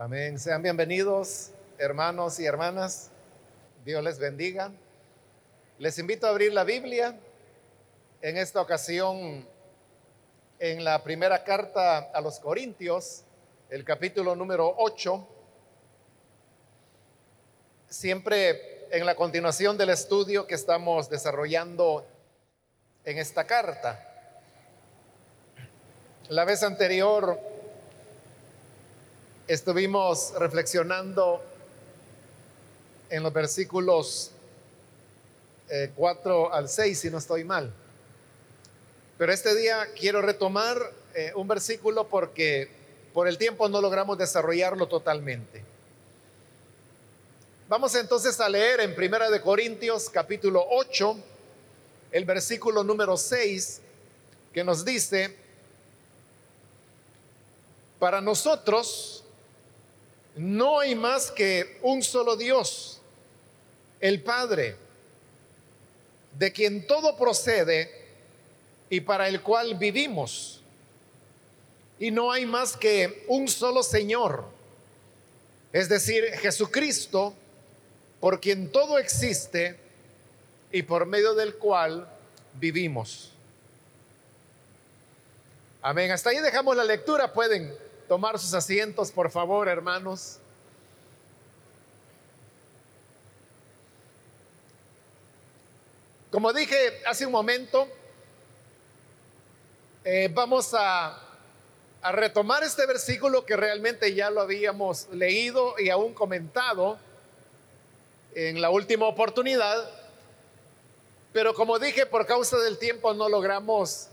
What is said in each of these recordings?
Amén. Sean bienvenidos, hermanos y hermanas. Dios les bendiga. Les invito a abrir la Biblia. En esta ocasión, en la primera carta a los Corintios, el capítulo número 8. Siempre en la continuación del estudio que estamos desarrollando en esta carta. La vez anterior estuvimos reflexionando en los versículos 4 eh, al 6, si no estoy mal. Pero este día quiero retomar eh, un versículo porque por el tiempo no logramos desarrollarlo totalmente. Vamos entonces a leer en Primera de Corintios capítulo 8, el versículo número 6, que nos dice, para nosotros no hay más que un solo Dios, el Padre, de quien todo procede y para el cual vivimos. Y no hay más que un solo Señor, es decir, Jesucristo, por quien todo existe y por medio del cual vivimos. Amén. Hasta ahí dejamos la lectura. Pueden tomar sus asientos, por favor, hermanos. Como dije hace un momento, eh, vamos a, a retomar este versículo que realmente ya lo habíamos leído y aún comentado en la última oportunidad, pero como dije, por causa del tiempo no logramos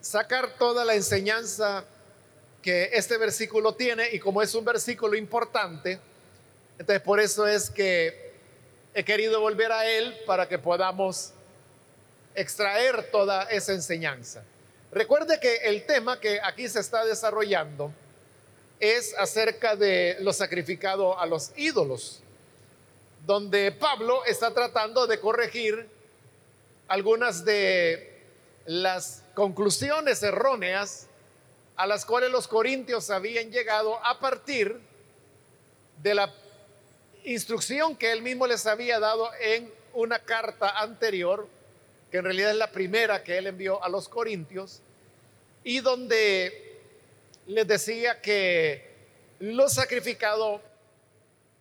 sacar toda la enseñanza que este versículo tiene y como es un versículo importante, entonces por eso es que he querido volver a él para que podamos extraer toda esa enseñanza. Recuerde que el tema que aquí se está desarrollando es acerca de lo sacrificado a los ídolos, donde Pablo está tratando de corregir algunas de las conclusiones erróneas a las cuales los corintios habían llegado a partir de la instrucción que él mismo les había dado en una carta anterior, que en realidad es la primera que él envió a los corintios, y donde les decía que lo sacrificado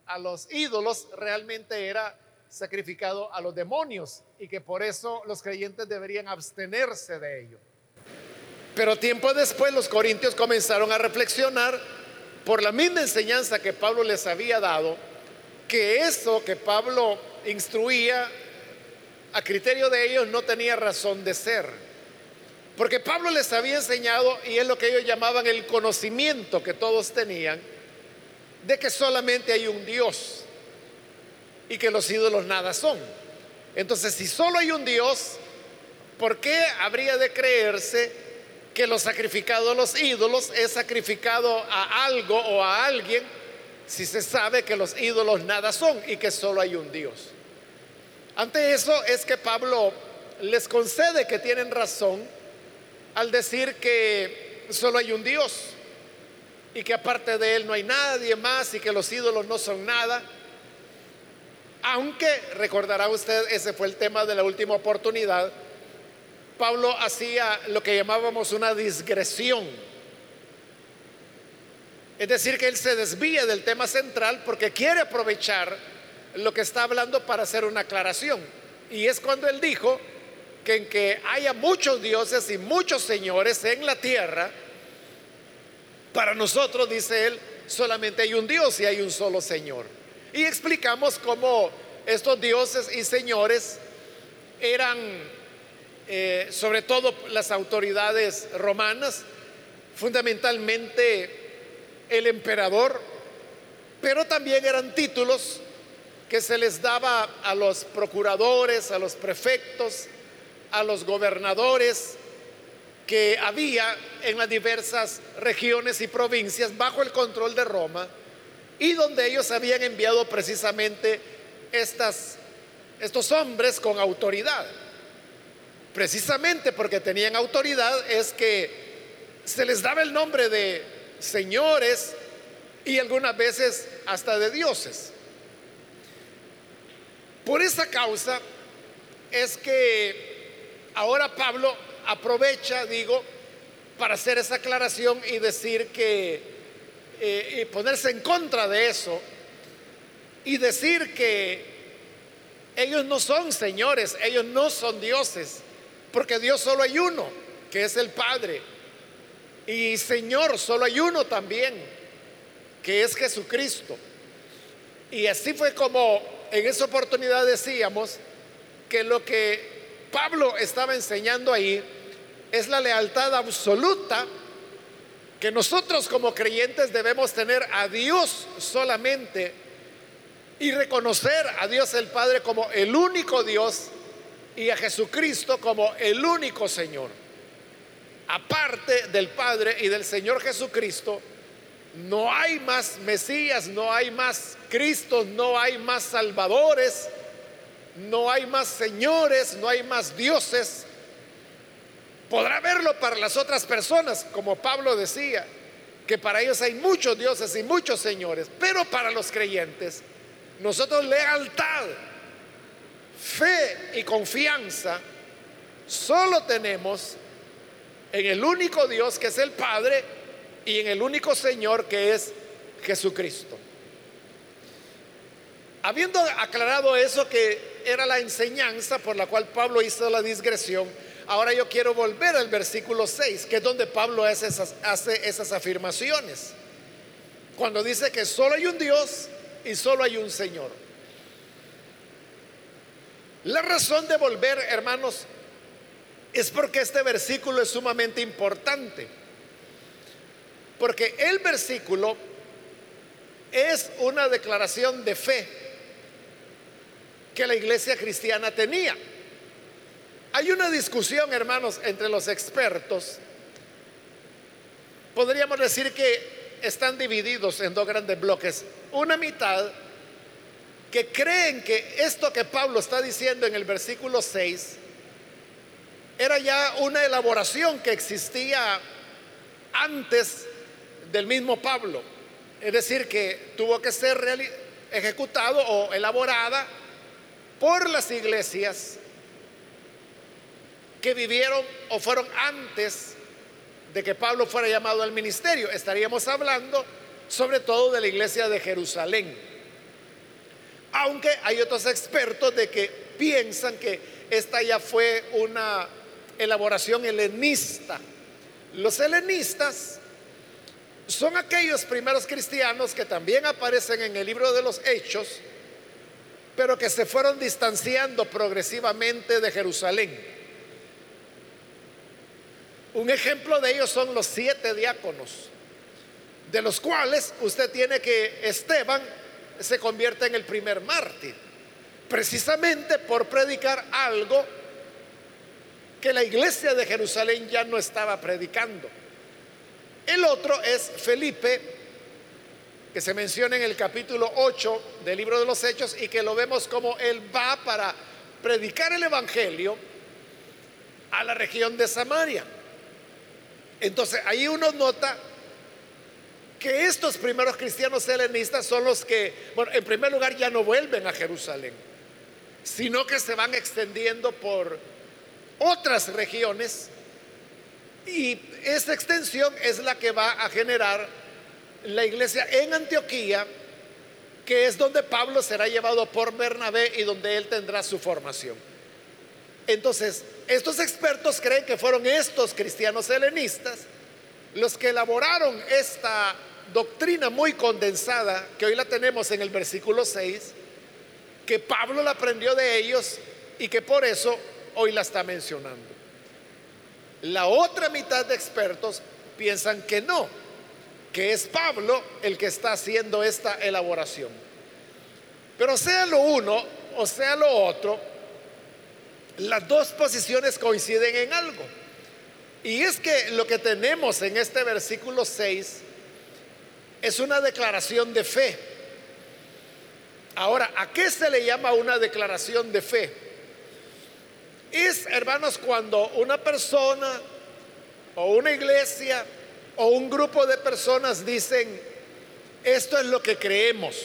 a los ídolos realmente era sacrificado a los demonios y que por eso los creyentes deberían abstenerse de ello. Pero tiempo después los corintios comenzaron a reflexionar por la misma enseñanza que Pablo les había dado, que eso que Pablo instruía a criterio de ellos no tenía razón de ser. Porque Pablo les había enseñado, y es lo que ellos llamaban el conocimiento que todos tenían, de que solamente hay un Dios y que los ídolos nada son. Entonces, si solo hay un Dios, ¿por qué habría de creerse que lo sacrificado a los ídolos es sacrificado a algo o a alguien si se sabe que los ídolos nada son y que solo hay un Dios. Ante eso es que Pablo les concede que tienen razón al decir que solo hay un Dios y que aparte de él no hay nadie más y que los ídolos no son nada. Aunque recordará usted, ese fue el tema de la última oportunidad, Pablo hacía lo que llamábamos una digresión. Es decir, que él se desvía del tema central porque quiere aprovechar lo que está hablando para hacer una aclaración. Y es cuando él dijo que en que haya muchos dioses y muchos señores en la tierra, para nosotros, dice él, solamente hay un Dios y hay un solo Señor. Y explicamos cómo estos dioses y señores eran eh, sobre todo las autoridades romanas, fundamentalmente el emperador, pero también eran títulos que se les daba a los procuradores, a los prefectos, a los gobernadores que había en las diversas regiones y provincias bajo el control de Roma y donde ellos habían enviado precisamente estos hombres con autoridad precisamente porque tenían autoridad, es que se les daba el nombre de señores y algunas veces hasta de dioses. Por esa causa es que ahora Pablo aprovecha, digo, para hacer esa aclaración y decir que, eh, ponerse en contra de eso y decir que ellos no son señores, ellos no son dioses, porque Dios solo hay uno, que es el Padre. Y Señor solo hay uno también, que es Jesucristo. Y así fue como en esa oportunidad decíamos que lo que Pablo estaba enseñando ahí es la lealtad absoluta que nosotros como creyentes debemos tener a Dios solamente y reconocer a Dios el Padre como el único Dios y a Jesucristo como el único Señor. Aparte del Padre y del Señor Jesucristo, no hay más Mesías, no hay más Cristo, no hay más salvadores, no hay más señores, no hay más dioses. Podrá verlo para las otras personas, como Pablo decía, que para ellos hay muchos dioses y muchos señores, pero para los creyentes nosotros lealtad, fe y confianza solo tenemos en el único Dios que es el Padre y en el único Señor que es Jesucristo. Habiendo aclarado eso que era la enseñanza por la cual Pablo hizo la digresión, ahora yo quiero volver al versículo 6, que es donde Pablo hace esas, hace esas afirmaciones. Cuando dice que solo hay un Dios y solo hay un Señor. La razón de volver, hermanos, es porque este versículo es sumamente importante. Porque el versículo es una declaración de fe que la iglesia cristiana tenía. Hay una discusión, hermanos, entre los expertos. Podríamos decir que están divididos en dos grandes bloques. Una mitad que creen que esto que Pablo está diciendo en el versículo 6 era ya una elaboración que existía antes del mismo Pablo. Es decir, que tuvo que ser ejecutado o elaborada por las iglesias que vivieron o fueron antes de que Pablo fuera llamado al ministerio. Estaríamos hablando sobre todo de la iglesia de Jerusalén. Aunque hay otros expertos de que piensan que esta ya fue una elaboración helenista. Los helenistas son aquellos primeros cristianos que también aparecen en el libro de los Hechos, pero que se fueron distanciando progresivamente de Jerusalén. Un ejemplo de ellos son los siete diáconos, de los cuales usted tiene que Esteban se convierte en el primer mártir, precisamente por predicar algo que la iglesia de Jerusalén ya no estaba predicando. El otro es Felipe, que se menciona en el capítulo 8 del libro de los Hechos y que lo vemos como él va para predicar el Evangelio a la región de Samaria. Entonces ahí uno nota que estos primeros cristianos helenistas son los que, bueno, en primer lugar ya no vuelven a Jerusalén, sino que se van extendiendo por otras regiones y esa extensión es la que va a generar la iglesia en Antioquía, que es donde Pablo será llevado por Bernabé y donde él tendrá su formación. Entonces, estos expertos creen que fueron estos cristianos helenistas los que elaboraron esta doctrina muy condensada, que hoy la tenemos en el versículo 6, que Pablo la aprendió de ellos y que por eso hoy la está mencionando. La otra mitad de expertos piensan que no, que es Pablo el que está haciendo esta elaboración. Pero sea lo uno o sea lo otro, las dos posiciones coinciden en algo. Y es que lo que tenemos en este versículo 6 es una declaración de fe. Ahora, ¿a qué se le llama una declaración de fe? Es, hermanos, cuando una persona o una iglesia o un grupo de personas dicen, Esto es lo que creemos.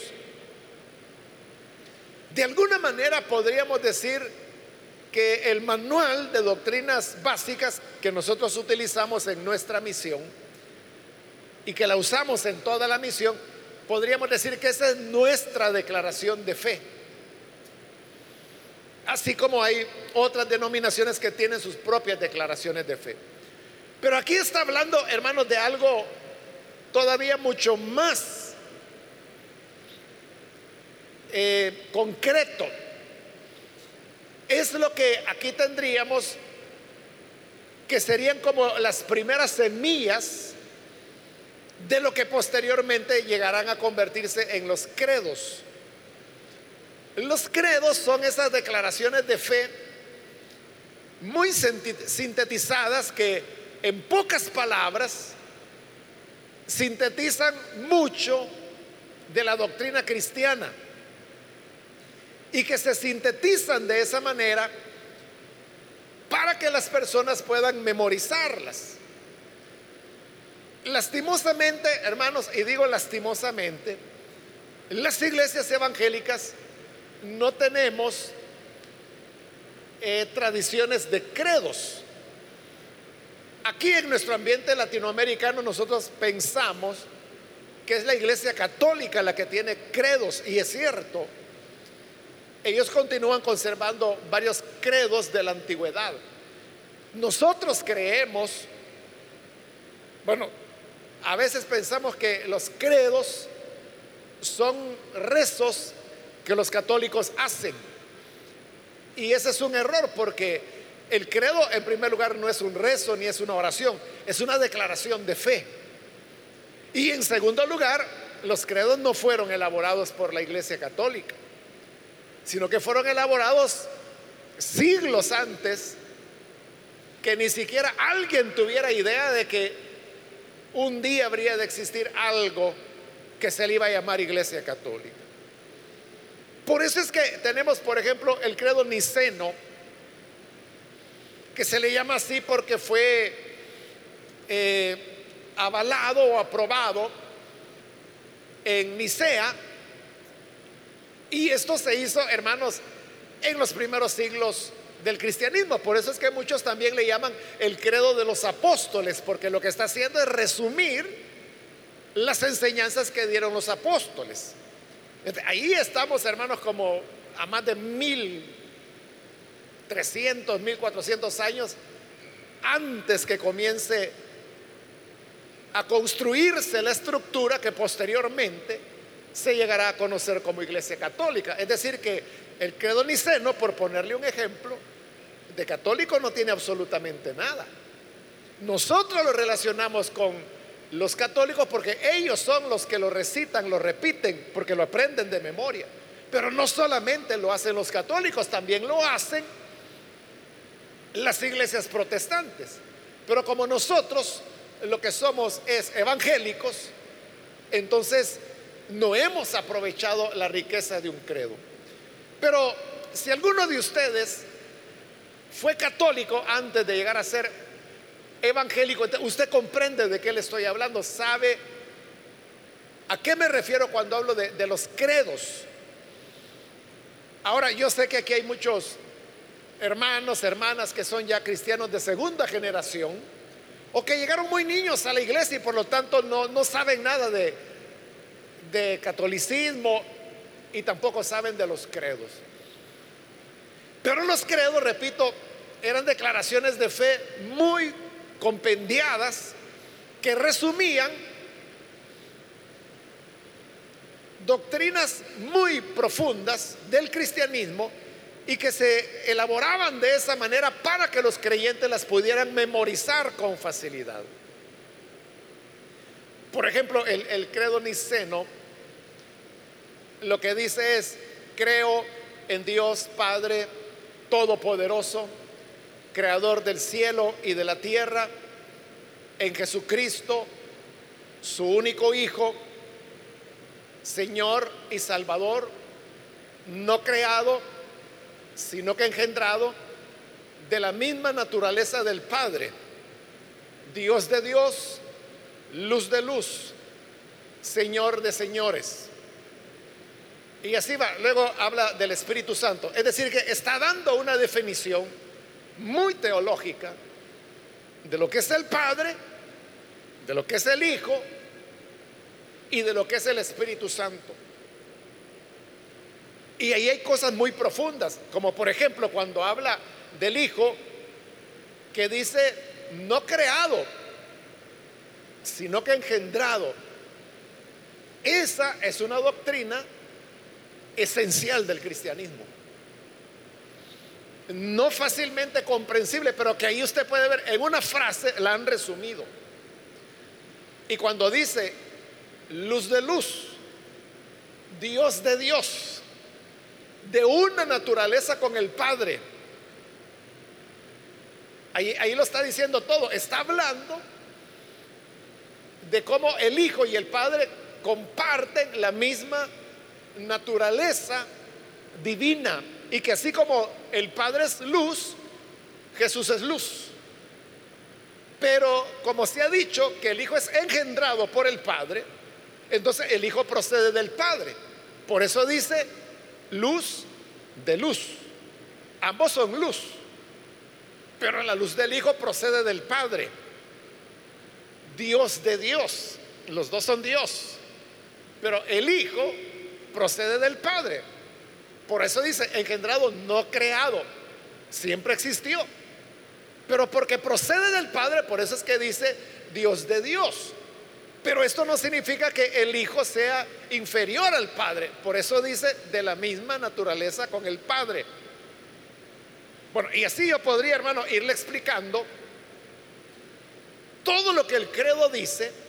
De alguna manera podríamos decir que el manual de doctrinas básicas que nosotros utilizamos en nuestra misión y que la usamos en toda la misión, podríamos decir que esa es nuestra declaración de fe. Así como hay otras denominaciones que tienen sus propias declaraciones de fe. Pero aquí está hablando, hermanos, de algo todavía mucho más eh, concreto. Es lo que aquí tendríamos que serían como las primeras semillas de lo que posteriormente llegarán a convertirse en los credos. Los credos son esas declaraciones de fe muy sintetizadas que en pocas palabras sintetizan mucho de la doctrina cristiana y que se sintetizan de esa manera para que las personas puedan memorizarlas. Lastimosamente, hermanos, y digo lastimosamente, las iglesias evangélicas no tenemos eh, tradiciones de credos. Aquí en nuestro ambiente latinoamericano nosotros pensamos que es la iglesia católica la que tiene credos, y es cierto, ellos continúan conservando varios credos de la antigüedad. Nosotros creemos, bueno, a veces pensamos que los credos son rezos que los católicos hacen. Y ese es un error porque el credo en primer lugar no es un rezo ni es una oración, es una declaración de fe. Y en segundo lugar, los credos no fueron elaborados por la Iglesia Católica, sino que fueron elaborados siglos antes que ni siquiera alguien tuviera idea de que un día habría de existir algo que se le iba a llamar Iglesia Católica. Por eso es que tenemos, por ejemplo, el credo niceno, que se le llama así porque fue eh, avalado o aprobado en Nicea. Y esto se hizo, hermanos, en los primeros siglos del cristianismo. Por eso es que muchos también le llaman el credo de los apóstoles, porque lo que está haciendo es resumir las enseñanzas que dieron los apóstoles. Ahí estamos, hermanos, como a más de mil trescientos, mil cuatrocientos años antes que comience a construirse la estructura que posteriormente se llegará a conocer como Iglesia Católica. Es decir, que el credo niceno, por ponerle un ejemplo, de católico no tiene absolutamente nada. Nosotros lo relacionamos con los católicos porque ellos son los que lo recitan, lo repiten, porque lo aprenden de memoria. Pero no solamente lo hacen los católicos, también lo hacen las iglesias protestantes. Pero como nosotros lo que somos es evangélicos, entonces no hemos aprovechado la riqueza de un credo. Pero si alguno de ustedes fue católico antes de llegar a ser evangélico. Usted comprende de qué le estoy hablando, sabe a qué me refiero cuando hablo de, de los credos. Ahora, yo sé que aquí hay muchos hermanos, hermanas que son ya cristianos de segunda generación o que llegaron muy niños a la iglesia y por lo tanto no, no saben nada de, de catolicismo y tampoco saben de los credos. Pero los credos, repito, eran declaraciones de fe muy compendiadas que resumían doctrinas muy profundas del cristianismo y que se elaboraban de esa manera para que los creyentes las pudieran memorizar con facilidad. Por ejemplo, el, credo niceno lo que dice es, creo en Dios Padre Todopoderoso, creador del cielo y de la tierra, en Jesucristo, su único Hijo, Señor y Salvador, no creado, sino que engendrado de la misma naturaleza del Padre, Dios de Dios, luz de luz, Señor de señores. Y así va. Luego habla del Espíritu Santo. Es decir, que está dando una definición muy teológica de lo que es el Padre, de lo que es el Hijo y de lo que es el Espíritu Santo. Y ahí hay cosas muy profundas, como por ejemplo cuando habla del Hijo que dice no creado, sino que engendrado. Esa es una doctrina esencial del cristianismo. No fácilmente comprensible, pero que ahí usted puede ver, en una frase la han resumido. Y cuando dice luz de luz, Dios de Dios, de una naturaleza con el Padre, ahí, ahí lo está diciendo todo, está hablando de cómo el Hijo y el Padre comparten la misma naturaleza divina y que así como el Padre es luz, Jesús es luz. Pero como se ha dicho que el Hijo es engendrado por el Padre, entonces el Hijo procede del Padre. Por eso dice luz de luz. Ambos son luz. Pero la luz del Hijo procede del Padre. Dios de Dios. Los dos son Dios. Pero el Hijo procede del Padre. Por eso dice, engendrado, no creado. Siempre existió. Pero porque procede del Padre, por eso es que dice Dios de Dios. Pero esto no significa que el Hijo sea inferior al Padre. Por eso dice de la misma naturaleza con el Padre. Bueno, y así yo podría, hermano, irle explicando todo lo que el credo dice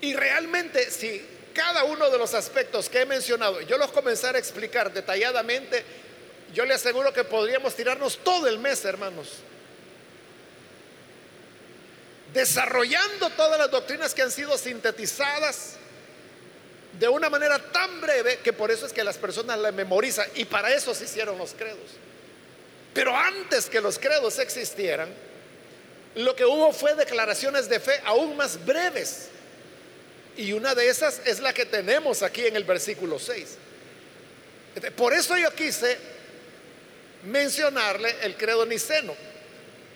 y realmente si cada uno de los aspectos que he mencionado, yo los comenzara a explicar detalladamente, yo le aseguro que podríamos tirarnos todo el mes, hermanos. Desarrollando todas las doctrinas que han sido sintetizadas de una manera tan breve que por eso es que las personas la memorizan y para eso se hicieron los credos. Pero antes que los credos existieran, lo que hubo fue declaraciones de fe aún más breves y una de esas es la que tenemos aquí en el versículo 6. Por eso yo quise mencionarle el credo niceno.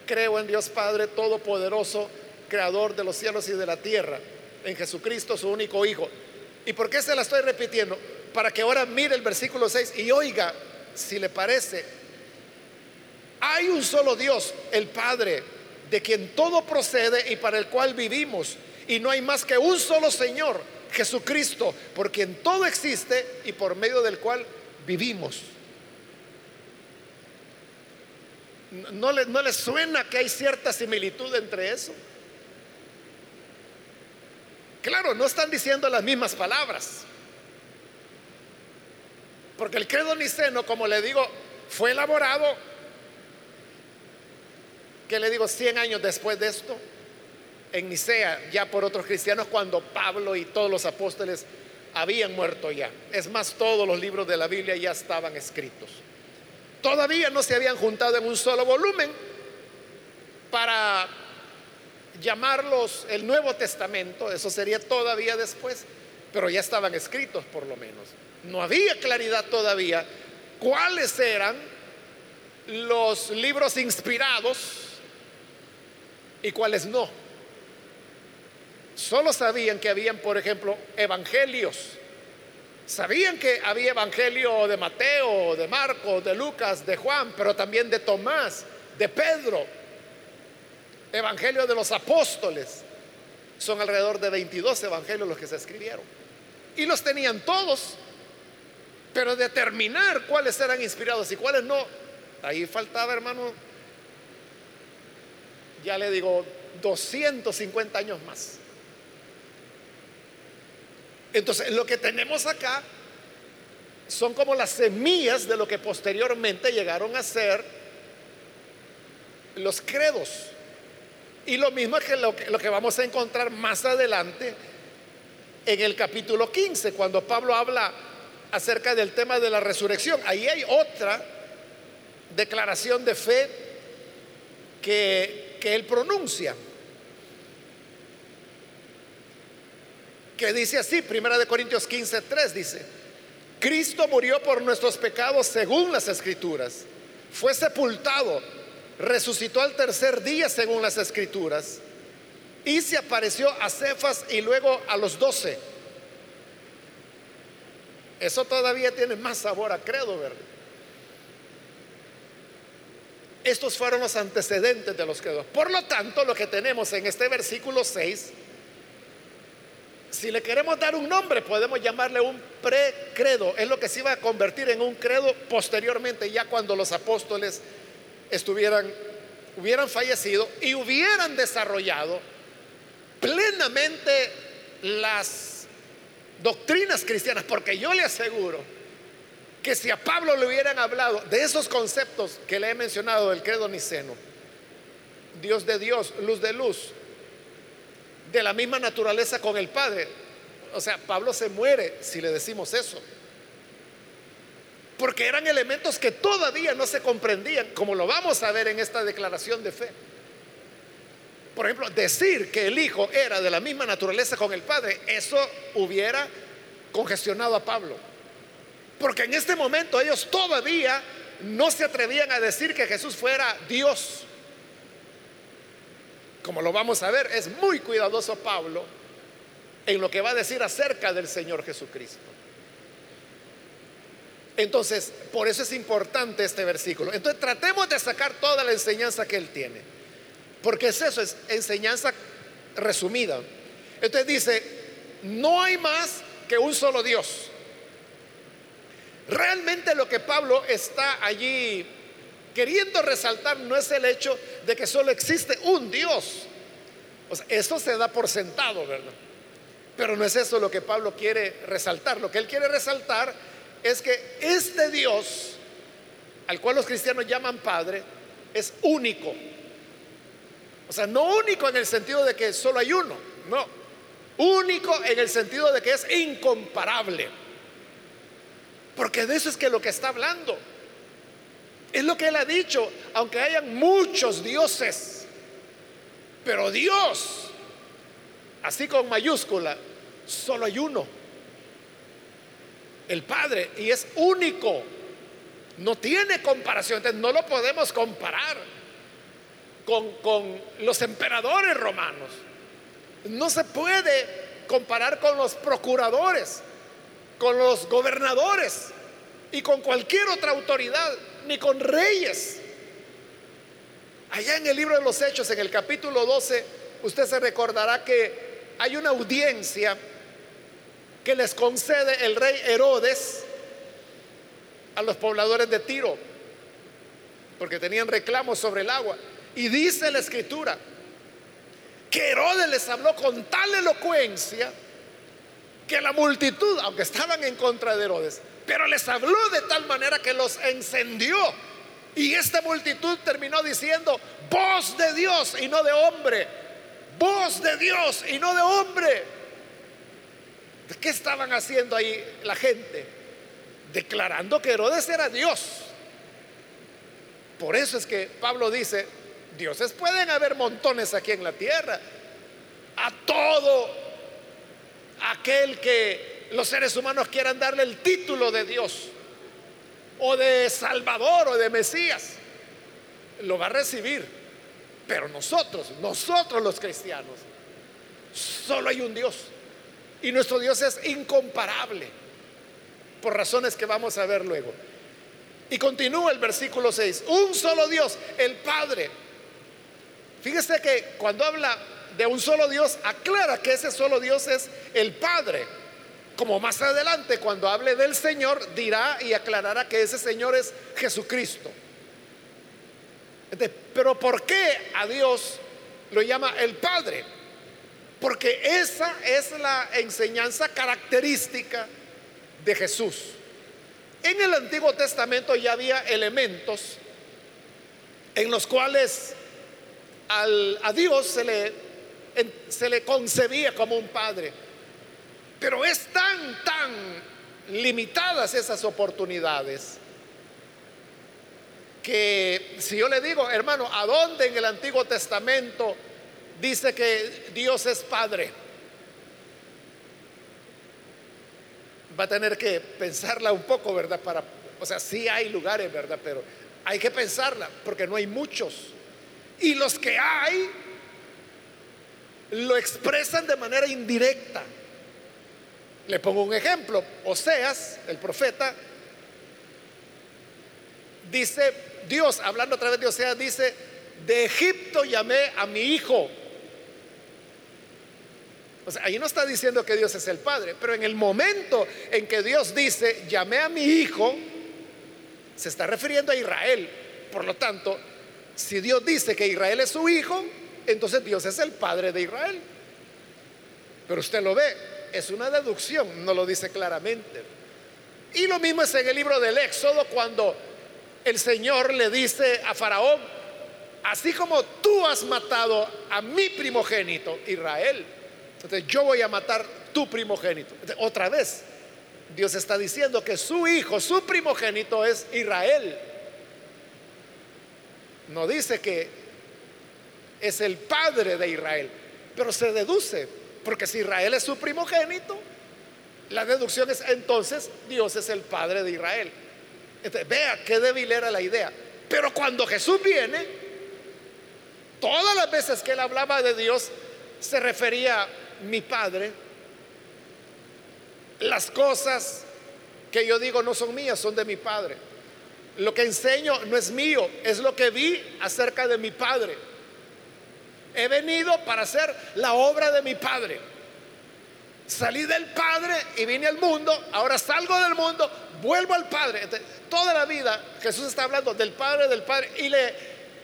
Creo en Dios Padre Todopoderoso, Creador de los cielos y de la tierra, en Jesucristo su único Hijo. ¿Y por qué se la estoy repitiendo? Para que ahora mire el versículo 6 y oiga, si le parece, hay un solo Dios, el Padre, de quien todo procede y para el cual vivimos y no hay más que un solo Señor, Jesucristo, por quien todo existe y por medio del cual vivimos. ¿No le, ¿No le suena que hay cierta similitud entre eso? Claro, no están diciendo las mismas palabras. Porque el credo niceno, como le digo, fue elaborado, que le digo, 100 años después de esto en Nicea ya por otros cristianos cuando Pablo y todos los apóstoles habían muerto ya. Es más, todos los libros de la Biblia ya estaban escritos. Todavía no se habían juntado en un solo volumen para llamarlos el Nuevo Testamento, eso sería todavía después, pero ya estaban escritos por lo menos. No había claridad todavía cuáles eran los libros inspirados y cuáles no. Solo sabían que habían, por ejemplo, evangelios. Sabían que había evangelio de Mateo, de Marcos, de Lucas, de Juan, pero también de Tomás, de Pedro. Evangelio de los apóstoles. Son alrededor de 22 evangelios los que se escribieron. Y los tenían todos. Pero determinar cuáles eran inspirados y cuáles no, ahí faltaba, hermano, ya le digo, 250 años más. Entonces, lo que tenemos acá son como las semillas de lo que posteriormente llegaron a ser los credos. Y lo mismo que lo, que lo que vamos a encontrar más adelante en el capítulo 15, cuando Pablo habla acerca del tema de la resurrección. Ahí hay otra declaración de fe que, que él pronuncia. Que dice así, Primera de Corintios 15, 3 dice, Cristo murió por nuestros pecados según las escrituras, fue sepultado, resucitó al tercer día según las escrituras, y se apareció a Cefas y luego a los doce. Eso todavía tiene más sabor a credo, ¿verdad? Estos fueron los antecedentes de los credos. Por lo tanto, lo que tenemos en este versículo 6, si le queremos dar un nombre, podemos llamarle un precredo. Es lo que se iba a convertir en un credo posteriormente, ya cuando los apóstoles estuvieran, hubieran fallecido y hubieran desarrollado plenamente las doctrinas cristianas, porque yo le aseguro que si a Pablo le hubieran hablado de esos conceptos que le he mencionado del credo niceno, Dios de Dios, luz de luz, de la misma naturaleza con el Padre, o sea, Pablo se muere si le decimos eso. Porque eran elementos que todavía no se comprendían, como lo vamos a ver en esta declaración de fe. Por ejemplo, decir que el Hijo era de la misma naturaleza con el Padre, eso hubiera congestionado a Pablo. Porque en este momento ellos todavía no se atrevían a decir que Jesús fuera Dios. Como lo vamos a ver, es muy cuidadoso Pablo en lo que va a decir acerca del Señor Jesucristo. Entonces, por eso es importante este versículo. Entonces, tratemos de sacar toda la enseñanza que él tiene. Porque es eso, es enseñanza resumida. Entonces dice, no hay más que un solo Dios. Realmente lo que Pablo está allí queriendo resaltar no es el hecho de que solo existe un Dios. O sea, eso se da por sentado, ¿verdad? Pero no es eso lo que Pablo quiere resaltar. Lo que él quiere resaltar es que este Dios, al cual los cristianos llaman Padre, es único. O sea, no único en el sentido de que solo hay uno, no. Único en el sentido de que es incomparable. Porque de eso es que lo que está hablando. Es lo que él ha dicho, aunque hayan muchos dioses. Pero Dios, así con mayúscula, solo hay uno. El Padre, y es único. No tiene comparación, entonces no lo podemos comparar con, los emperadores romanos. No se puede comparar con los procuradores, con los gobernadores y con cualquier otra autoridad, ni con reyes. Allá en el libro de los Hechos, en el capítulo 12, usted se recordará que hay una audiencia que les concede el rey Herodes a los pobladores de Tiro, porque tenían reclamos sobre el agua. Y dice la escritura que Herodes les habló con tal elocuencia que la multitud, aunque estaban en contra de Herodes, pero les habló de tal manera que los encendió. Y esta multitud terminó diciendo, voz de Dios y no de hombre, voz de Dios y no de hombre. ¿Qué estaban haciendo ahí la gente? Declarando que Herodes era Dios. Por eso es que Pablo dice, Dioses pueden haber montones aquí en la tierra. A todo aquel que los seres humanos quieran darle el título de Dios o de Salvador o de Mesías, lo va a recibir. Pero nosotros, nosotros los cristianos, solo hay un Dios. Y nuestro Dios es incomparable, por razones que vamos a ver luego. Y continúa el versículo 6, un solo Dios, el Padre Fíjese que cuando habla de un solo Dios, aclara que ese solo Dios es el Padre. Como más adelante, cuando hable del Señor, dirá y aclarará que ese Señor es Jesucristo. Pero ¿por qué a Dios lo llama el Padre? Porque esa es la enseñanza característica de Jesús. En el Antiguo Testamento ya había elementos en los cuales a Dios se le, se le concebía como un padre. Pero es tan, tan limitadas esas oportunidades que si yo le digo, hermano, ¿a dónde en el Antiguo Testamento dice que Dios es Padre? va a tener que pensarla un poco, ¿verdad? Para, o sea, sí hay lugares, ¿verdad? Pero hay que pensarla porque no hay muchos. Y los que hay lo expresan de manera indirecta. Le pongo un ejemplo. Oseas, el profeta, dice, Dios, hablando a través de Oseas, dice, de Egipto llamé a mi hijo. O sea, ahí no está diciendo que Dios es el Padre, pero en el momento en que Dios dice, llamé a mi hijo, se está refiriendo a Israel. Por lo tanto, si Dios dice que Israel es su hijo, entonces Dios es el Padre de Israel. Pero usted lo ve, es una deducción, no lo dice claramente. Y lo mismo es en el libro del Éxodo cuando el Señor le dice a Faraón, así como tú has matado a mi primogénito, Israel, entonces yo voy a matar tu primogénito. otra vez, Dios está diciendo que su hijo, su primogénito es Israel. No dice que es el padre de Israel, pero se deduce, porque si Israel es su primogénito, la deducción es entonces Dios es el padre de Israel. vea qué débil era la idea. Pero cuando Jesús viene, todas las veces que él hablaba de Dios, se refería a mi padre. Las cosas que yo digo no son mías, son de mi padre. Lo que enseño no es mío, es lo que vi acerca de mi Padre. He venido para hacer la obra de mi Padre. Salí del Padre y vine al mundo, ahora salgo del mundo, vuelvo al Padre. toda la vida Jesús está hablando del Padre, del Padre, y le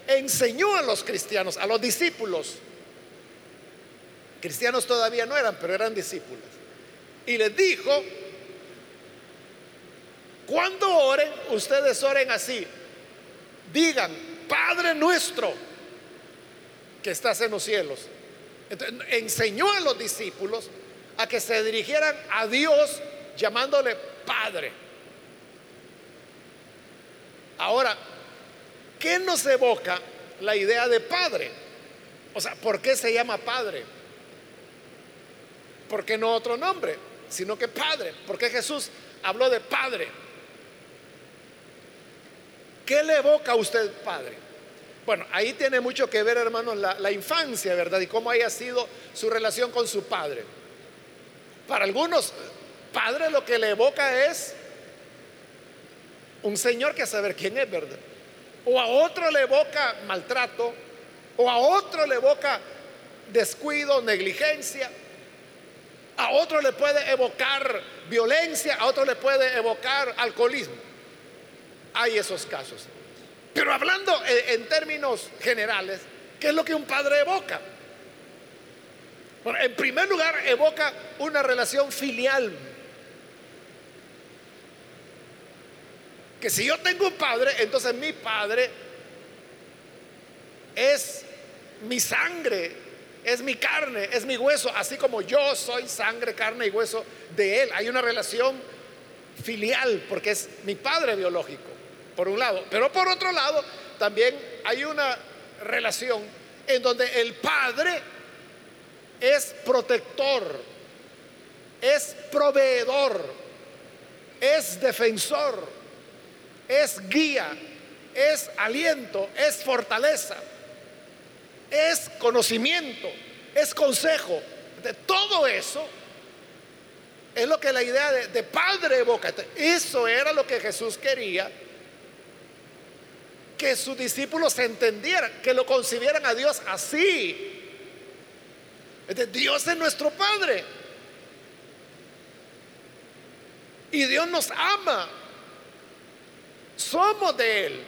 enseñó a los cristianos, a los discípulos. Cristianos todavía no eran, pero eran discípulos. Y les dijo cuando oren, ustedes oren así. Digan, Padre nuestro, que estás en los cielos. enseñó a los discípulos a que se dirigieran a Dios llamándole Padre. Ahora, ¿qué nos evoca la idea de Padre? O sea, ¿por qué se llama Padre? ¿Por qué no otro nombre? Sino que Padre. ¿Por qué Jesús habló de Padre? ¿Qué le evoca a usted, padre? Bueno, ahí tiene mucho que ver, hermanos, la, infancia, ¿verdad? Y cómo haya sido su relación con su padre. Para algunos, padre lo que le evoca es un señor que saber quién es, ¿verdad? O a otro le evoca maltrato, o a otro le evoca descuido, negligencia, a otro le puede evocar violencia, a otro le puede evocar alcoholismo hay esos casos. Pero hablando en, términos generales, ¿qué es lo que un padre evoca? en primer lugar, evoca una relación filial. Que si yo tengo un padre, entonces mi padre es mi sangre, es mi carne, es mi hueso, así como yo soy sangre, carne y hueso de él. Hay una relación filial porque es mi padre biológico por un lado. Pero por otro lado, también hay una relación en donde el padre es protector, es proveedor, es defensor, es guía, es aliento, es fortaleza, es conocimiento, es consejo. De todo eso es lo que la idea de, padre evoca. Eso era lo que Jesús quería que sus discípulos entendieran, que lo concibieran a Dios así. Dios es nuestro Padre. Y Dios nos ama. Somos de Él.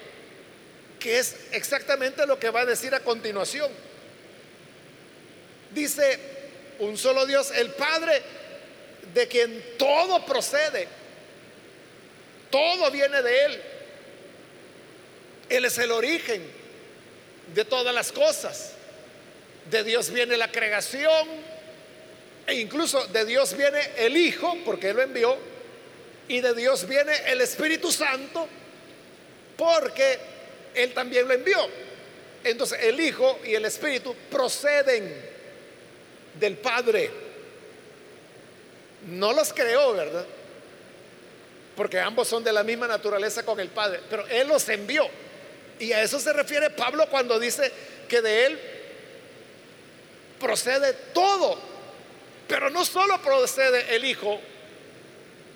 Que es exactamente lo que va a decir a continuación. Dice un solo Dios, el Padre, de quien todo procede. Todo viene de Él. Él es el origen de todas las cosas. De Dios viene la creación e incluso de Dios viene el Hijo, porque Él lo envió, y de Dios viene el Espíritu Santo, porque Él también lo envió. Entonces el Hijo y el Espíritu proceden del Padre. No los creó, ¿verdad? porque ambos son de la misma naturaleza con el Padre, pero Él los envió. Y a eso se refiere Pablo cuando dice que de Él procede todo, pero no solo procede el Hijo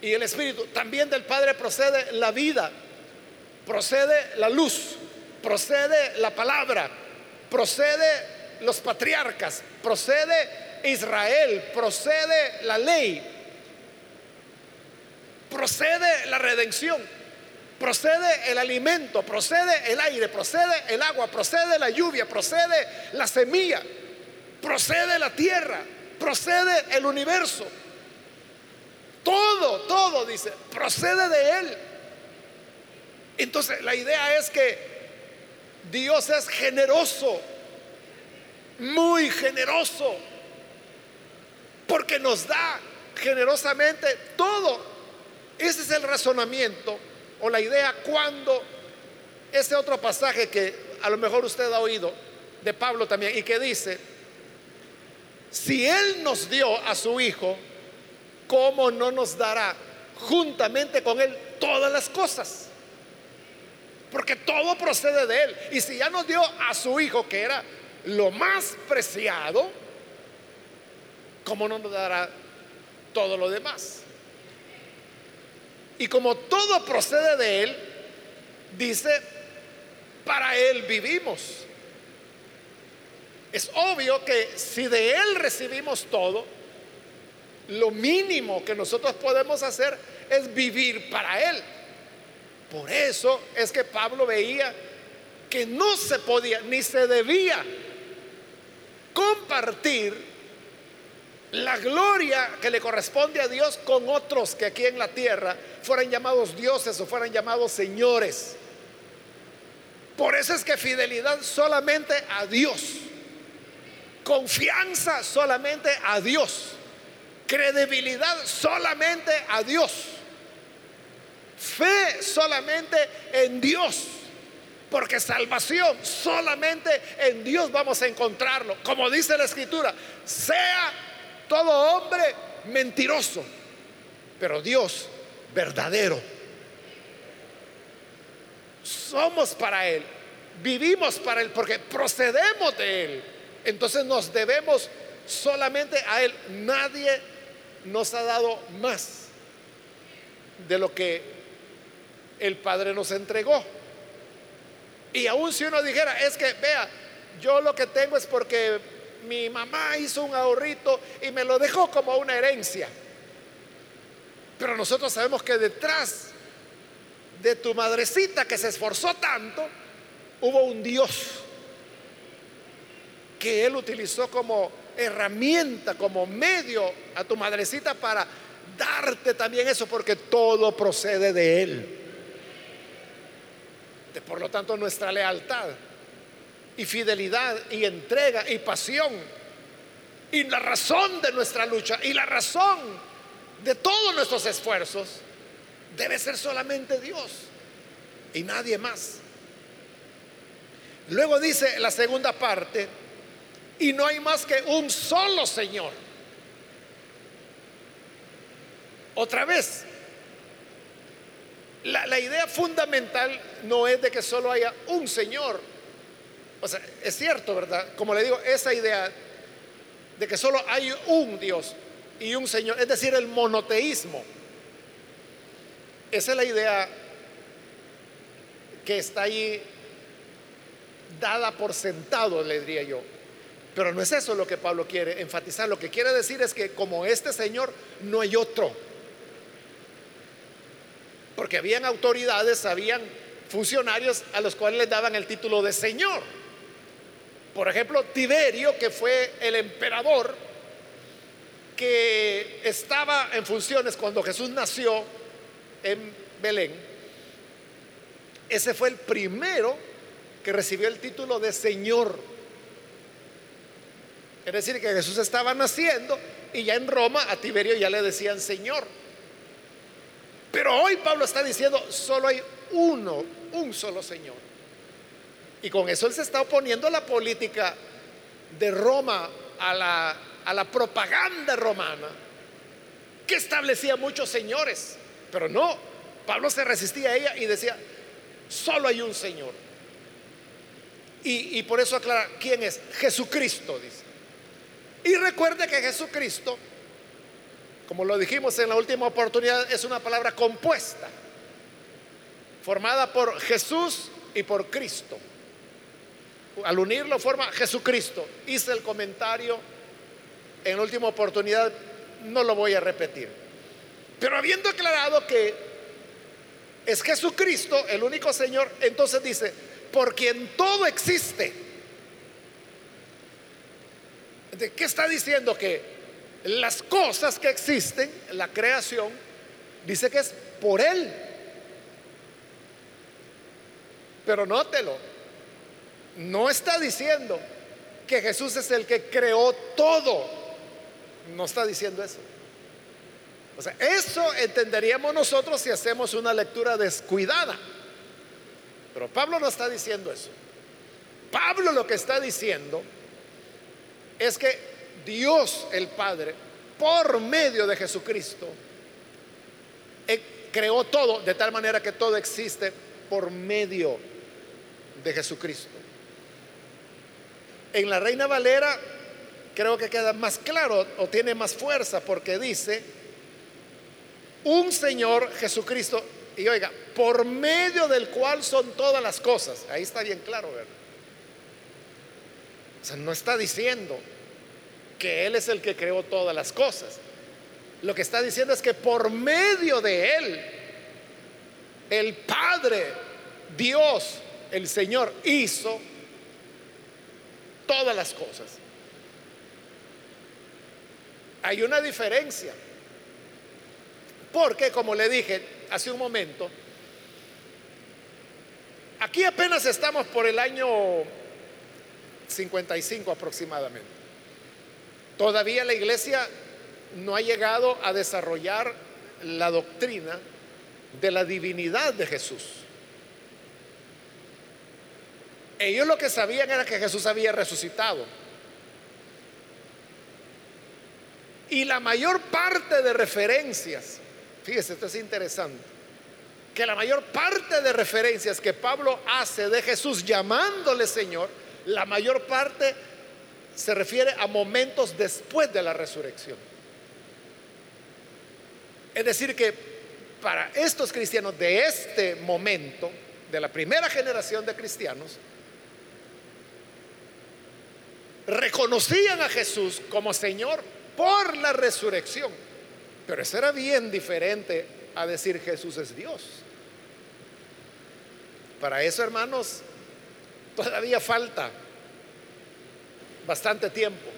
y el Espíritu, también del Padre procede la vida, procede la luz, procede la palabra, procede los patriarcas, procede Israel, procede la ley, procede la redención, procede el alimento, procede el aire, procede el agua, procede la lluvia, procede la semilla, procede la tierra, procede el universo. Todo, todo, dice, procede de Él. Entonces la idea es que Dios es generoso, muy generoso, porque nos da generosamente todo. Ese es el razonamiento o la idea cuando ese otro pasaje que a lo mejor usted ha oído de Pablo también y que dice, si Él nos dio a su Hijo, ¿cómo no nos dará juntamente con Él todas las cosas? Porque todo procede de Él. Y si ya nos dio a su Hijo, que era lo más preciado, ¿cómo no nos dará todo lo demás? Y como todo procede de Él, dice, para Él vivimos. Es obvio que si de Él recibimos todo, lo mínimo que nosotros podemos hacer es vivir para Él. Por eso es que Pablo veía que no se podía ni se debía compartir la gloria que le corresponde a Dios con otros que aquí en la tierra fueran llamados dioses o fueran llamados señores. Por eso es que fidelidad solamente a Dios, confianza solamente a Dios, credibilidad solamente a Dios, fe solamente en Dios. Porque salvación solamente en Dios vamos a encontrarlo. Como dice la escritura, sea todo hombre mentiroso, pero Dios verdadero. Somos para Él, vivimos para Él, porque procedemos de Él. Entonces nos debemos solamente a Él. Nadie nos ha dado más de lo que el Padre nos entregó. Y aún si uno dijera, es que, vea, yo lo que tengo es porque mi mamá hizo un ahorrito y me lo dejó como una herencia. Pero nosotros sabemos que detrás de tu madrecita que se esforzó tanto, hubo un Dios que él utilizó como herramienta, como medio a tu madrecita para darte también eso, porque todo procede de él. Por lo tanto, nuestra lealtad y fidelidad y entrega y pasión y la razón de nuestra lucha y la razón de todos nuestros esfuerzos debe ser solamente Dios y nadie más. Luego dice la segunda parte, y no hay más que un solo Señor. Otra vez, la, la idea fundamental no es de que solo haya un Señor, o sea, es cierto, ¿verdad? Como le digo, esa idea de que solo hay un Dios y un Señor, es decir, el monoteísmo. Esa es la idea que está ahí dada por sentado, le diría yo. Pero no es eso lo que Pablo quiere enfatizar. Lo que quiere decir es que como este Señor no hay otro. Porque habían autoridades, habían funcionarios a los cuales les daban el título de Señor. Por ejemplo, Tiberio, que fue el emperador que estaba en funciones cuando Jesús nació en Belén, ese fue el primero que recibió el título de Señor. Es decir, que Jesús estaba naciendo y ya en Roma a Tiberio ya le decían Señor. Pero hoy Pablo está diciendo, solo hay uno, un solo Señor. Y con eso él se está oponiendo a la política de Roma, a la, a la propaganda romana, que establecía muchos señores. Pero no, Pablo se resistía a ella y decía, solo hay un Señor. Y, y por eso aclara, ¿quién es? Jesucristo, dice. Y recuerde que Jesucristo, como lo dijimos en la última oportunidad, es una palabra compuesta, formada por Jesús y por Cristo. Al unirlo forma Jesucristo. Hice el comentario en última oportunidad, no lo voy a repetir. Pero habiendo aclarado que es Jesucristo el único Señor, entonces dice, por quien todo existe. ¿De qué está diciendo? Que las cosas que existen, la creación, dice que es por Él. Pero nótelo, no está diciendo que Jesús es el que creó todo. No está diciendo eso. O sea, eso entenderíamos nosotros si hacemos una lectura descuidada. Pero Pablo no está diciendo eso. Pablo lo que está diciendo es que Dios el Padre, por medio de Jesucristo, eh, creó todo de tal manera que todo existe por medio de Jesucristo. En la Reina Valera creo que queda más claro o tiene más fuerza porque dice, un Señor Jesucristo, y oiga, por medio del cual son todas las cosas. Ahí está bien claro, ¿verdad? O sea, no está diciendo que Él es el que creó todas las cosas. Lo que está diciendo es que por medio de Él, el Padre, Dios, el Señor, hizo todas las cosas. Hay una diferencia. Porque, como le dije hace un momento, aquí apenas estamos por el año 55 aproximadamente. Todavía la iglesia no ha llegado a desarrollar la doctrina de la divinidad de Jesús. Ellos lo que sabían era que Jesús había resucitado. Y la mayor parte de referencias Fíjese, esto es interesante. Que la mayor parte de referencias que Pablo hace de Jesús llamándole Señor, la mayor parte se refiere a momentos después de la resurrección. Es decir, que para estos cristianos de este momento, de la primera generación de cristianos, reconocían a Jesús como Señor por la resurrección. Pero eso era bien diferente a decir Jesús es Dios. Para eso, hermanos, todavía falta bastante tiempo.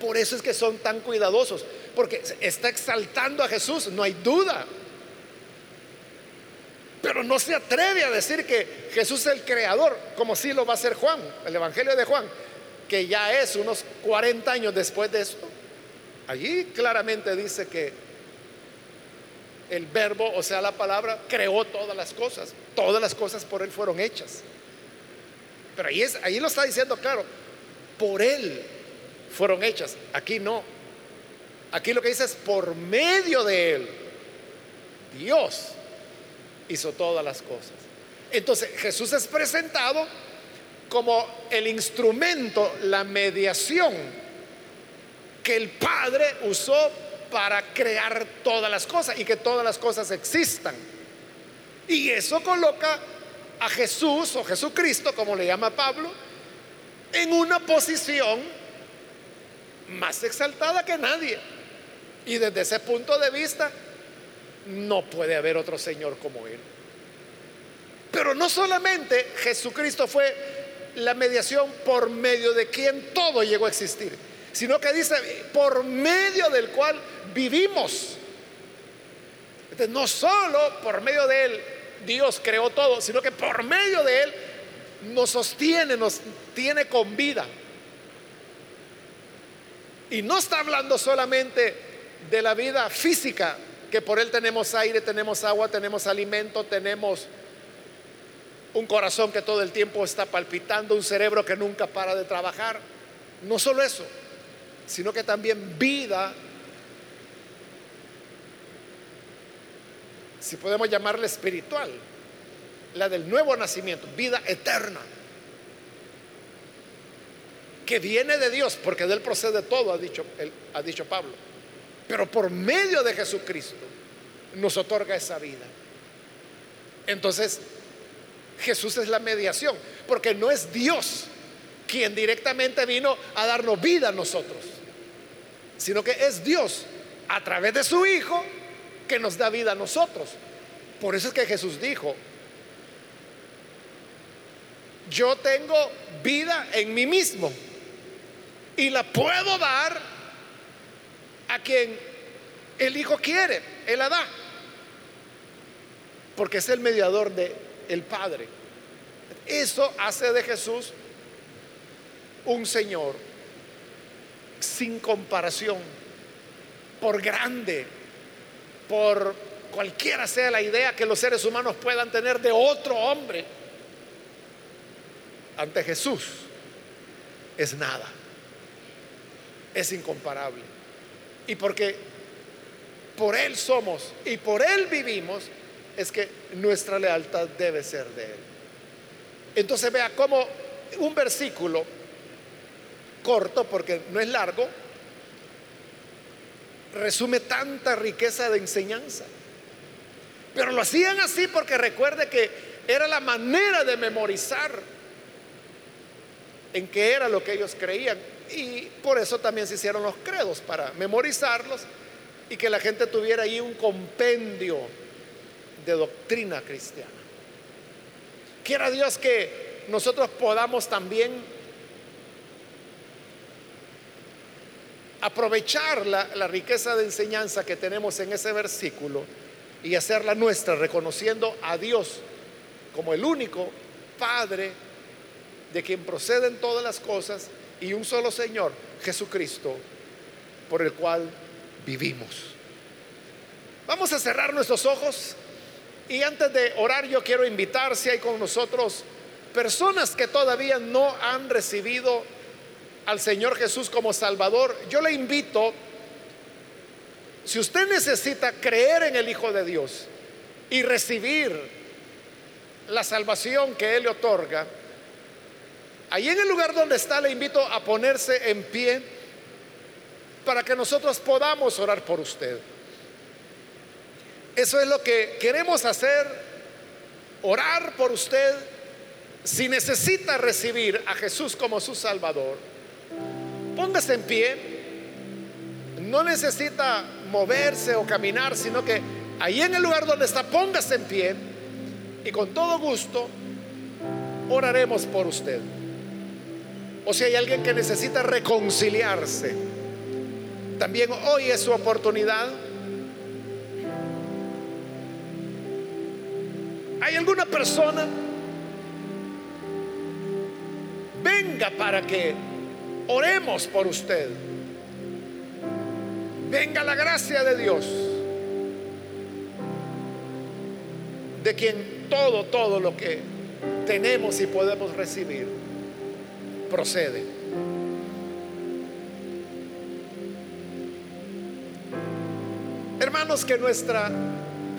por eso es que son tan cuidadosos, porque está exaltando a Jesús, no hay duda. Pero no se atreve a decir que Jesús es el creador, como si lo va a hacer Juan, el Evangelio de Juan, que ya es unos 40 años después de esto. Allí claramente dice que el verbo, o sea, la palabra, creó todas las cosas. Todas las cosas por él fueron hechas. Pero ahí, es, lo está diciendo claro, por él fueron hechas. Aquí no. Aquí lo que dice es por medio de él. Dios hizo todas las cosas. Entonces Jesús es presentado como el instrumento, la mediación que el Padre usó para crear todas las cosas y que todas las cosas existan. Y eso coloca a Jesús o Jesucristo, como le llama Pablo, en una posición más exaltada que nadie. Y desde ese punto de vista, no puede haber otro Señor como Él. Pero no solamente Jesucristo fue la mediación por medio de quien todo llegó a existir, sino que dice, por medio del cual vivimos. Entonces, no solo por medio de él Dios creó todo, sino que por medio de él nos sostiene, nos tiene con vida. Y no está hablando solamente de la vida física, que por él tenemos aire, tenemos agua, tenemos alimento, tenemos un corazón que todo el tiempo está palpitando, un cerebro que nunca para de trabajar. No solo eso, sino que también vida si podemos llamarla espiritual, la del nuevo nacimiento, vida eterna, que viene de Dios, porque de él procede todo, ha dicho, ha dicho Pablo, pero por medio de Jesucristo nos otorga esa vida. Entonces, Jesús es la mediación, porque no es Dios quien directamente vino a darnos vida a nosotros, sino que es Dios a través de su Hijo que nos da vida a nosotros. Por eso es que Jesús dijo, yo tengo vida en mí mismo y la puedo dar a quien el Hijo quiere, Él la da, porque es el mediador de el Padre. Eso hace de Jesús un Señor sin comparación, por grande, por cualquiera sea la idea que los seres humanos puedan tener de otro hombre, ante Jesús es nada, es incomparable. Y porque por Él somos y por Él vivimos, es que nuestra lealtad debe ser de Él. Entonces vea cómo un versículo corto, porque no es largo, resume tanta riqueza de enseñanza. Pero lo hacían así porque recuerde que era la manera de memorizar en qué era lo que ellos creían. Y por eso también se hicieron los credos, para memorizarlos y que la gente tuviera ahí un compendio de doctrina cristiana. Quiera Dios que nosotros podamos también aprovechar la, la, riqueza de enseñanza que tenemos en ese versículo y hacerla nuestra, reconociendo a Dios como el único Padre de quien proceden todas las cosas y un solo Señor, Jesucristo, por el cual vivimos. Vamos a cerrar nuestros ojos y antes de orar yo quiero invitar si hay con nosotros personas que todavía no han recibido al Señor Jesús como Salvador, yo le invito, si usted necesita creer en el Hijo de Dios y recibir la salvación que Él le otorga, ahí en el lugar donde está le invito a ponerse en pie para que nosotros podamos orar por usted. Eso es lo que queremos hacer, orar por usted. Si necesita recibir a Jesús como su Salvador, póngase en pie. No necesita moverse o caminar, sino que ahí en el lugar donde está, póngase en pie y con todo gusto oraremos por usted. O si hay alguien que necesita reconciliarse, también hoy es su oportunidad. ¿Hay alguna persona? Venga para que Oremos por usted. Venga la gracia de Dios, de quien todo, todo lo que tenemos y podemos recibir procede. Hermanos, que nuestra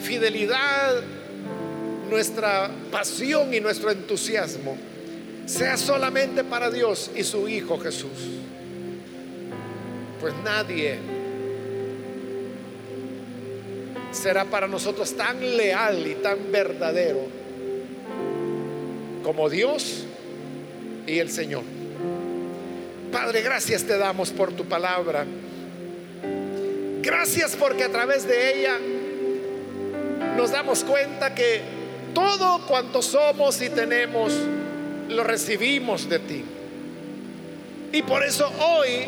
fidelidad, nuestra pasión y nuestro entusiasmo sea solamente para Dios y su Hijo Jesús. Pues nadie será para nosotros tan leal y tan verdadero como Dios y el Señor. Padre, gracias te damos por tu palabra. Gracias porque a través de ella nos damos cuenta que todo cuanto somos y tenemos, lo recibimos de ti. Y por eso hoy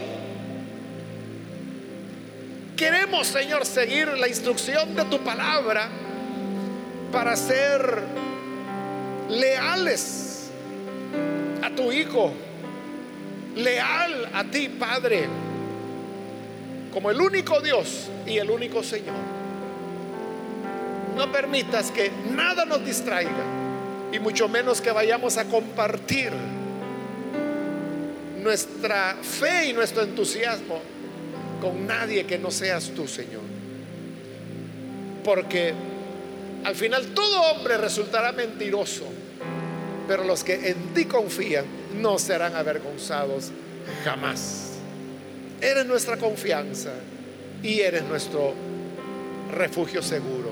queremos, Señor, seguir la instrucción de tu palabra para ser leales a tu Hijo, leal a ti, Padre, como el único Dios y el único Señor. No permitas que nada nos distraiga y mucho menos que vayamos a compartir nuestra fe y nuestro entusiasmo con nadie que no seas tú, Señor. Porque Al final todo hombre resultará mentiroso, pero los que en ti confían no serán avergonzados jamás. Eres nuestra confianza y eres nuestro refugio seguro.